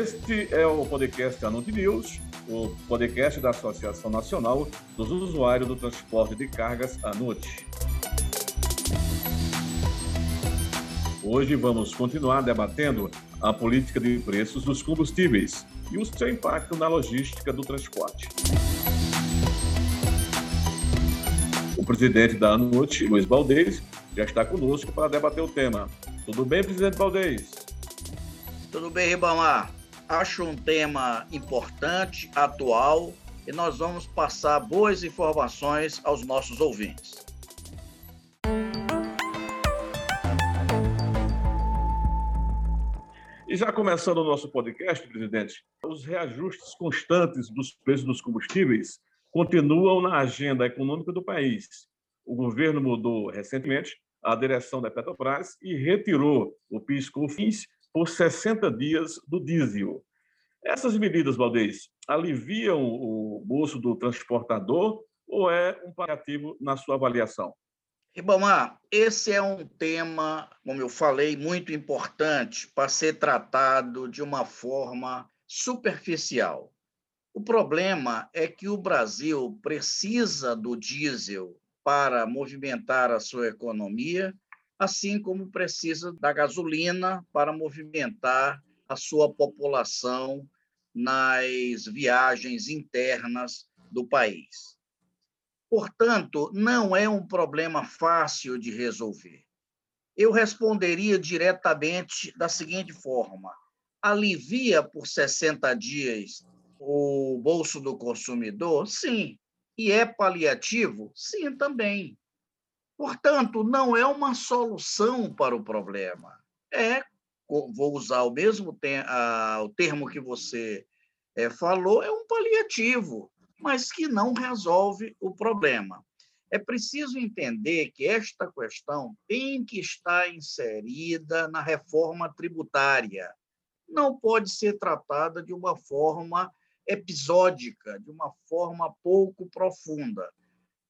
Este é o podcast Anunti News, o podcast da Associação Nacional dos Usuários do Transporte de Cargas ANUT. Hoje vamos continuar debatendo a política de preços dos combustíveis e o seu impacto na logística do transporte. O presidente da ANUT, Luiz Baldez, já está conosco para debater o tema. Tudo bem, presidente Baldez? Tudo bem, Ribamar? Acho um tema importante, atual, e nós vamos passar boas informações aos nossos ouvintes. E já começando o nosso podcast, presidente, os reajustes constantes dos preços dos combustíveis continuam na agenda econômica do país. O governo mudou recentemente a direção da Petrobras e retirou o PIS/COFINS por 60 dias do diesel. Essas medidas, Valdez, aliviam o bolso do transportador ou é um paliativo na sua avaliação? Ribamar, esse é um tema, como eu falei, muito importante para ser tratado de uma forma superficial. O problema é que o Brasil precisa do diesel para movimentar a sua economia assim como precisa da gasolina para movimentar a sua população nas viagens internas do país. Portanto, não é um problema fácil de resolver. Eu responderia diretamente da seguinte forma: alivia por 60 dias o bolso do consumidor? Sim. E é paliativo? Sim, também. Portanto, não é uma solução para o problema. É, vou usar o mesmo o termo que você é, falou, é um paliativo, mas que não resolve o problema. É preciso entender que esta questão tem que estar inserida na reforma tributária. Não pode ser tratada de uma forma episódica, de uma forma pouco profunda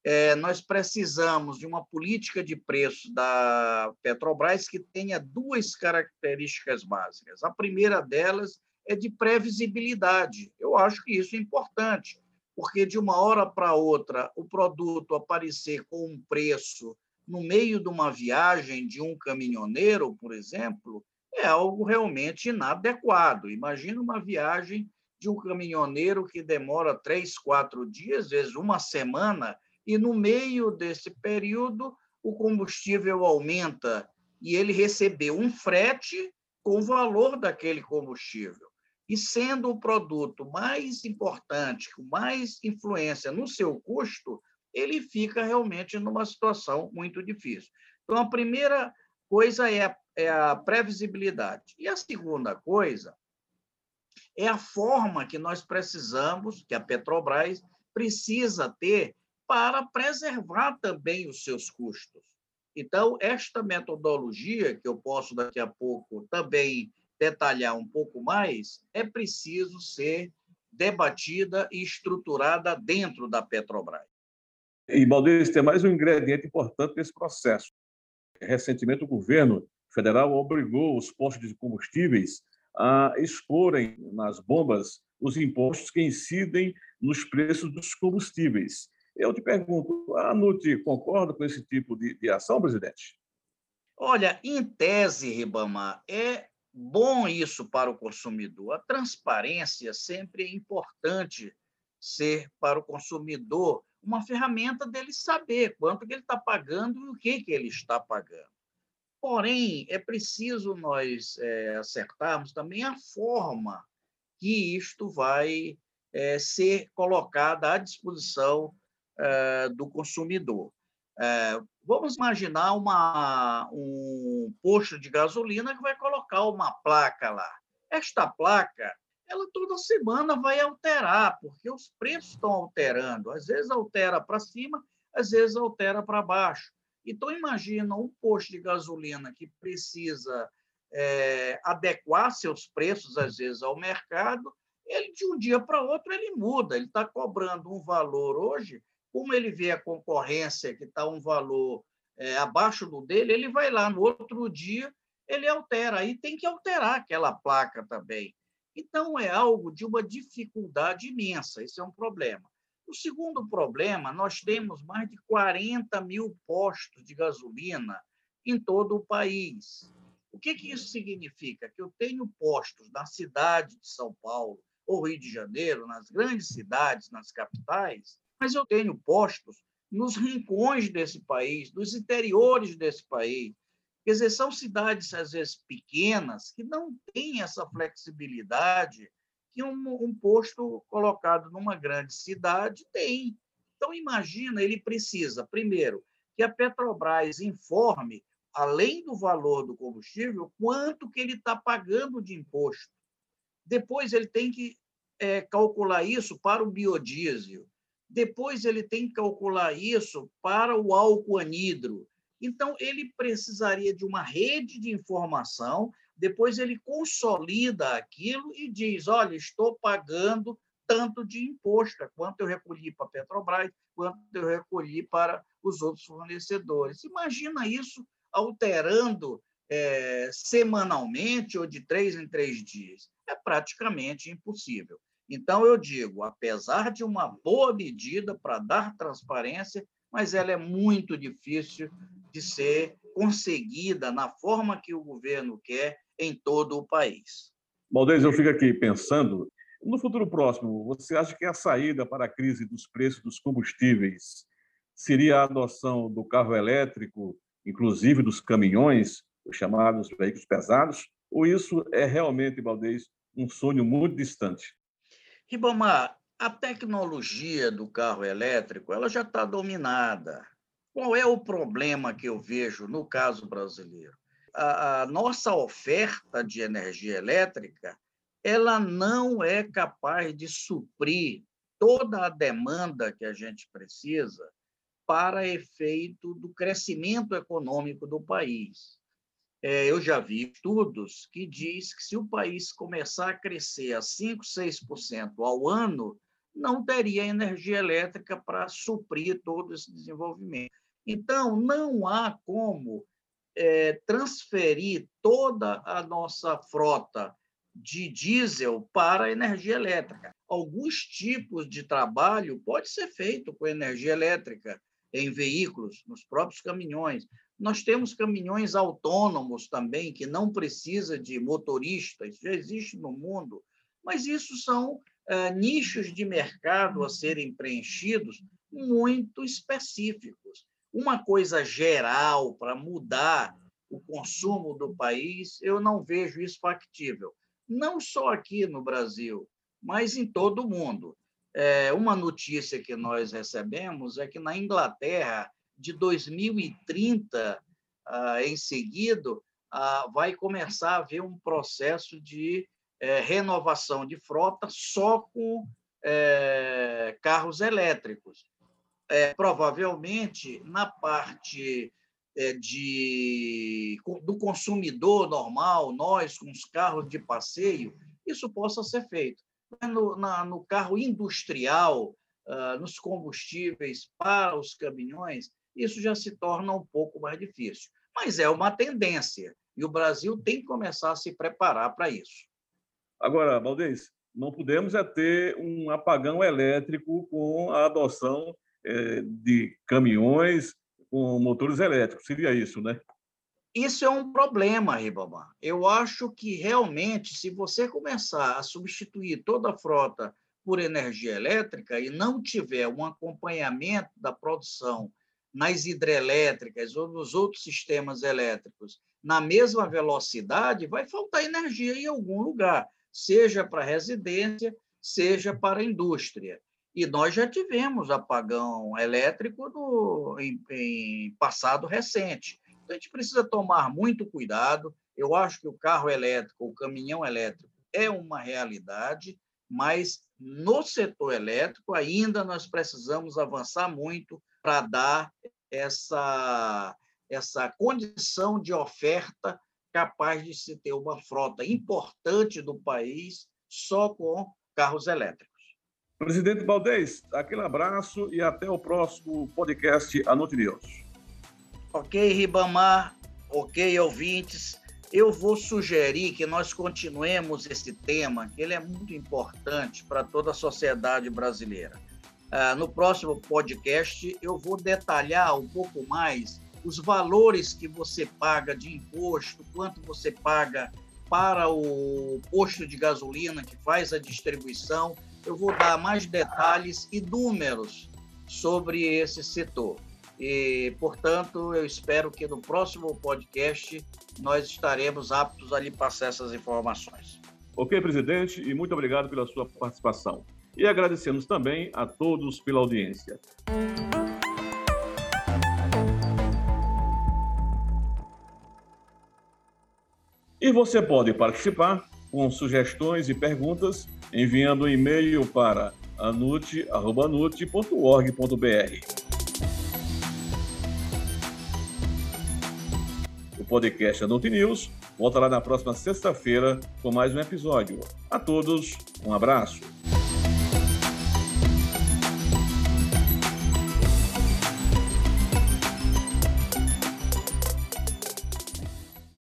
é, nós precisamos de uma política de preço da Petrobras que tenha duas características básicas. A primeira delas é de previsibilidade. Eu acho que isso é importante, porque de uma hora para outra o produto aparecer com um preço no meio de uma viagem de um caminhoneiro, por exemplo, é algo realmente inadequado. Imagina uma viagem de um caminhoneiro que demora três, quatro dias, às vezes uma semana, e no meio desse período o combustível aumenta e ele recebeu um frete com o valor daquele combustível. E sendo o produto mais importante, com mais influência no seu custo, ele fica realmente numa situação muito difícil. Então, a primeira coisa é a, é a previsibilidade. E a segunda coisa é a forma que nós precisamos, que a Petrobras precisa ter para preservar também os seus custos. Então, esta metodologia, que eu posso daqui a pouco também detalhar um pouco mais, é preciso ser debatida e estruturada dentro da Petrobras. E, Baldeiro, tem mais um ingrediente importante nesse processo. Recentemente, o governo federal obrigou os postos de combustíveis a exporem nas bombas os impostos que incidem nos preços dos combustíveis. Eu te pergunto, a NUT concorda com esse tipo de, de ação, presidente? Olha, em tese, Ribamar, é bom isso para o consumidor. A transparência sempre é importante ser para o consumidor uma ferramenta dele saber quanto que ele está pagando e o que, que ele está pagando. Porém, é preciso nós é, acertarmos também a forma que isto vai é, ser colocada à disposição do consumidor. Eh, vamos imaginar uma, um posto de gasolina que vai colocar uma placa lá. Esta placa, ela toda semana vai alterar, porque os preços estão alterando. Às vezes altera para cima, às vezes altera para baixo. Então, imagina um posto de gasolina que precisa é, adequar seus preços, às vezes, ao mercado, ele, de um dia para outro, ele muda. Ele está cobrando um valor hoje como ele vê a concorrência que está um valor é, abaixo do dele, ele vai lá no outro dia, ele altera. Aí tem que alterar aquela placa também. Então, é algo de uma dificuldade imensa, esse é um problema. O segundo problema, nós temos mais de 40 mil postos de gasolina em todo o país. O que, que isso significa? Que eu tenho postos na cidade de São Paulo ou Rio de Janeiro, nas grandes cidades, nas capitais, mas eu tenho postos nos rincões desse país, nos interiores desse país. Quer dizer, são cidades, às vezes, pequenas, que não têm essa flexibilidade que um, um posto colocado numa grande cidade tem. Então, imagina, ele precisa, primeiro, que a Petrobras informe, além do valor do combustível, quanto que ele está pagando de imposto. Depois, ele tem que é, calcular isso para o biodiesel. Depois, ele tem que calcular isso para o álcool anidro. Então, ele precisaria de uma rede de informação depois ele consolida aquilo e diz: olha, estou pagando tanto de imposto, quanto eu recolhi para a Petrobras, quanto eu recolhi para os outros fornecedores. Imagina isso alterando é, semanalmente ou de três em três dias. É praticamente impossível. Então, eu digo, apesar de uma boa medida para dar transparência, mas ela é muito difícil de ser conseguida na forma que o governo quer em todo o país. Valdez, eu fico aqui pensando, no futuro próximo, você acha que a saída para a crise dos preços dos combustíveis seria a adoção do carro elétrico, inclusive dos caminhões, os chamados veículos pesados, ou isso é realmente, Valdez, um sonho muito distante? Ribamar, a tecnologia do carro elétrico ela já está dominada. Qual é o problema que eu vejo no caso brasileiro? a, a nossa oferta de energia elétrica ela não é capaz de suprir toda a demanda que a gente precisa para efeito do crescimento econômico do país. É, eu já vi estudos que diz que se o país começar a crescer a 5, 6% ao ano, não teria energia elétrica para suprir todo esse desenvolvimento. Então, não há como é, transferir toda a nossa frota de diesel para energia elétrica. Alguns tipos de trabalho pode ser feito com energia elétrica em veículos, nos próprios caminhões. Nós temos caminhões autônomos também que não precisa de motoristas, já existe no mundo, mas isso são é, nichos de mercado a serem preenchidos muito específicos uma coisa geral para mudar o consumo do país, eu não vejo isso factível. Não só aqui no Brasil, mas em todo o mundo. É, uma notícia que nós recebemos é que na Inglaterra, de 2030 ah, em seguida, ah, vai começar a haver um processo de é, renovação de frota só com é, carros elétricos é, provavelmente na parte é, de, do consumidor normal, nós com os carros de passeio, isso possa ser feito. No, na, no carro industrial, uh, nos combustíveis para os caminhões, isso já se torna um pouco mais difícil. Mas é uma tendência, e o Brasil tem que começar a se preparar para isso. Agora, Valdez, não podemos é ter um apagão elétrico com a adoção é, de caminhões com motores elétricos. Seria isso, né? Isso é um problema, Ribamar. Eu acho que realmente, se você começar a substituir toda a frota por energia elétrica e não tiver um acompanhamento da produção nas hidrelétricas ou nos outros sistemas elétricos na mesma velocidade, vai faltar energia em algum lugar, seja para residência, seja para a indústria. E nós já tivemos apagão elétrico no, em, em passado recente. Então, a gente precisa tomar muito cuidado. Eu acho que o carro elétrico, o caminhão elétrico, é uma realidade, mas no setor elétrico ainda nós precisamos avançar muito para dar essa, essa condição de oferta capaz de se ter uma frota importante do país só com carros elétricos. Presidente Valdez, aquele abraço e até o próximo podcast Anote News. Ok, Ribamar, ok, ouvintes. eu vou sugerir que nós continuemos esse tema, que ele é muito importante para toda a sociedade brasileira. Uh, no próximo podcast, eu vou detalhar um pouco mais os valores que você paga de imposto, quanto você paga para o posto de gasolina que faz a distribuição. Eu vou dar mais detalhes e números sobre esse setor. E, portanto, eu espero que no próximo podcast nós estaremos aptos a lhe passar essas informações. Ok, presidente, e muito obrigado pela sua participação. E agradecemos também a todos pela audiência. E você pode participar com sugestões e perguntas enviando um e-mail para anute.org.br. podcast Anute News volta lá na próxima sexta-feira com mais um episódio. A todos, um abraço.